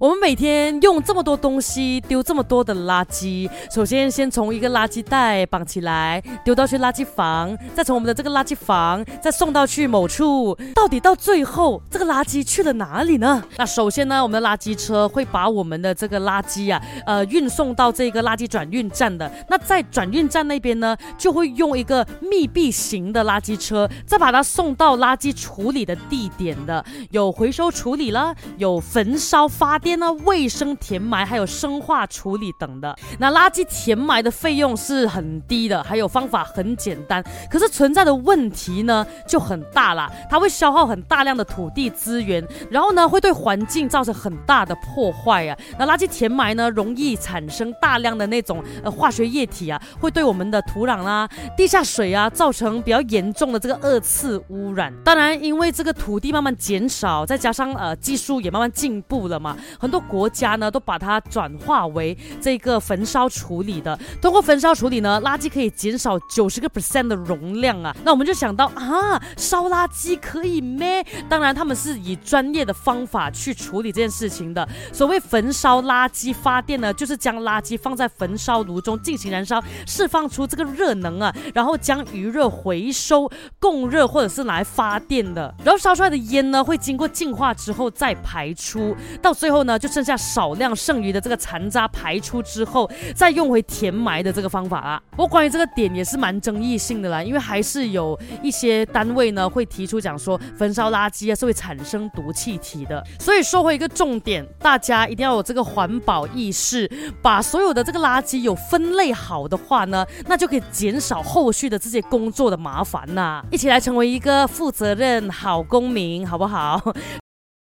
我们每天用这么多东西，丢这么多的垃圾。首先，先从一个垃圾袋绑起来，丢到去垃圾房，再从我们的这个垃圾房再送到去某处。到底到最后，这个垃圾去了哪里呢？那首先呢，我们的垃圾车会把我们的这个垃圾啊，呃，运送到这个垃圾转运站的。那在转运站那边呢，就会用一个密闭型的垃圾车，再把它送到垃圾处理的地点的。有回收处理了，有焚烧发电。呢，卫生填埋还有生化处理等的，那垃圾填埋的费用是很低的，还有方法很简单，可是存在的问题呢就很大啦，它会消耗很大量的土地资源，然后呢会对环境造成很大的破坏啊。那垃圾填埋呢容易产生大量的那种呃化学液体啊，会对我们的土壤啦、地下水啊造成比较严重的这个二次污染。当然，因为这个土地慢慢减少，再加上呃技术也慢慢进步了嘛。很多国家呢都把它转化为这个焚烧处理的，通过焚烧处理呢，垃圾可以减少九十个 percent 的容量啊。那我们就想到啊，烧垃圾可以咩？当然他们是以专业的方法去处理这件事情的。所谓焚烧垃圾发电呢，就是将垃圾放在焚烧炉中进行燃烧，释放出这个热能啊，然后将余热回收供热或者是来发电的。然后烧出来的烟呢，会经过净化之后再排出，到最后。呢，就剩下少量剩余的这个残渣排出之后，再用回填埋的这个方法啦。不过关于这个点也是蛮争议性的啦，因为还是有一些单位呢会提出讲说，焚烧垃圾啊是会产生毒气体的。所以说回一个重点，大家一定要有这个环保意识，把所有的这个垃圾有分类好的话呢，那就可以减少后续的这些工作的麻烦呐。一起来成为一个负责任好公民，好不好？